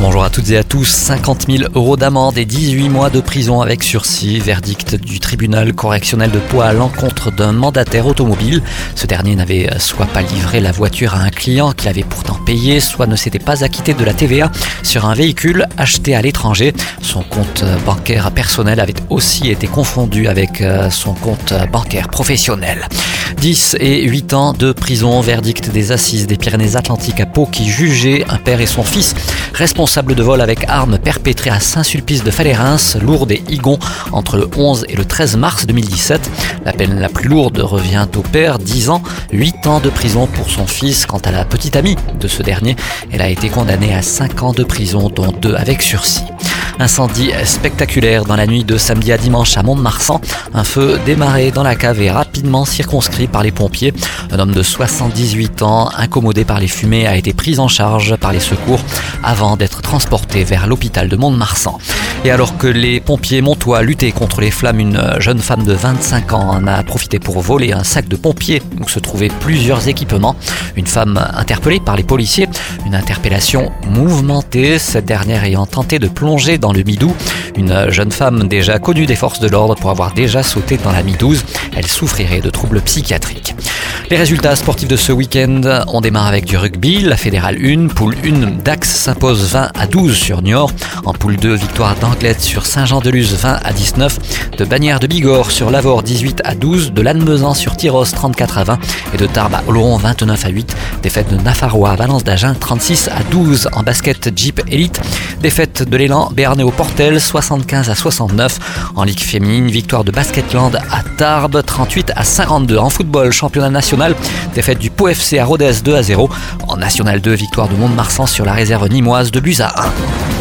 Bonjour à toutes et à tous. 50 000 euros d'amende et 18 mois de prison avec sursis. Verdict du tribunal correctionnel de Poix à l'encontre d'un mandataire automobile. Ce dernier n'avait soit pas livré la voiture à un client qu'il avait pourtant payé, soit ne s'était pas acquitté de la TVA sur un véhicule acheté à l'étranger. Son compte bancaire personnel avait aussi été confondu avec euh, son compte bancaire professionnel. 10 et 8 ans de prison. Verdict des assises des Pyrénées-Atlantiques à Pau qui jugeait un père et son fils responsable de vol avec armes perpétré à Saint-Sulpice de Falérins, Lourdes et Igon entre le 11 et le 13 mars 2017. La peine la plus lourde revient au père, 10 ans, 8 ans de prison pour son fils. Quant à la petite amie de ce dernier, elle a été condamnée à 5 ans de prison, dont 2 avec sursis. Incendie spectaculaire dans la nuit de samedi à dimanche à Mont-de-Marsan. Un feu démarré dans la cave et rapidement circonscrit par les pompiers. Un homme de 78 ans, incommodé par les fumées, a été pris en charge par les secours avant d'être transporté vers l'hôpital de Mont-de-Marsan. Et alors que les pompiers montois luttaient contre les flammes, une jeune femme de 25 ans en a profité pour voler un sac de pompiers où se trouvaient plusieurs équipements. Une femme interpellée par les policiers, une interpellation mouvementée, cette dernière ayant tenté de plonger dans le Midou. Une jeune femme déjà connue des forces de l'ordre pour avoir déjà sauté dans la Mi-12. Elle souffrirait de troubles psychiatriques. Les résultats sportifs de ce week-end, on démarre avec du rugby. La fédérale 1, poule 1, Dax s'impose 20 à 12 sur Niort. En poule 2, victoire d'Anglette sur Saint-Jean-de-Luz 20 à 19. De Bagnères de Bigorre sur Lavore 18 à 12. De Lannemezan sur Tyros 34 à 20. Et de Tarbes à Oloron 29 à 8. Défaite de Nafarrois à Valence d'Agen 36 à 12. En basket Jeep Elite, défaite de l'élan Béarnais au Portel 75 à 69. En Ligue féminine, victoire de Basketland à Tarbes 38 à 52. En football, championnat national, défaite du Pau FC à Rodez 2 à 0. En National 2, victoire de Mont-de-Marsan sur la réserve nimoise de Busa 1.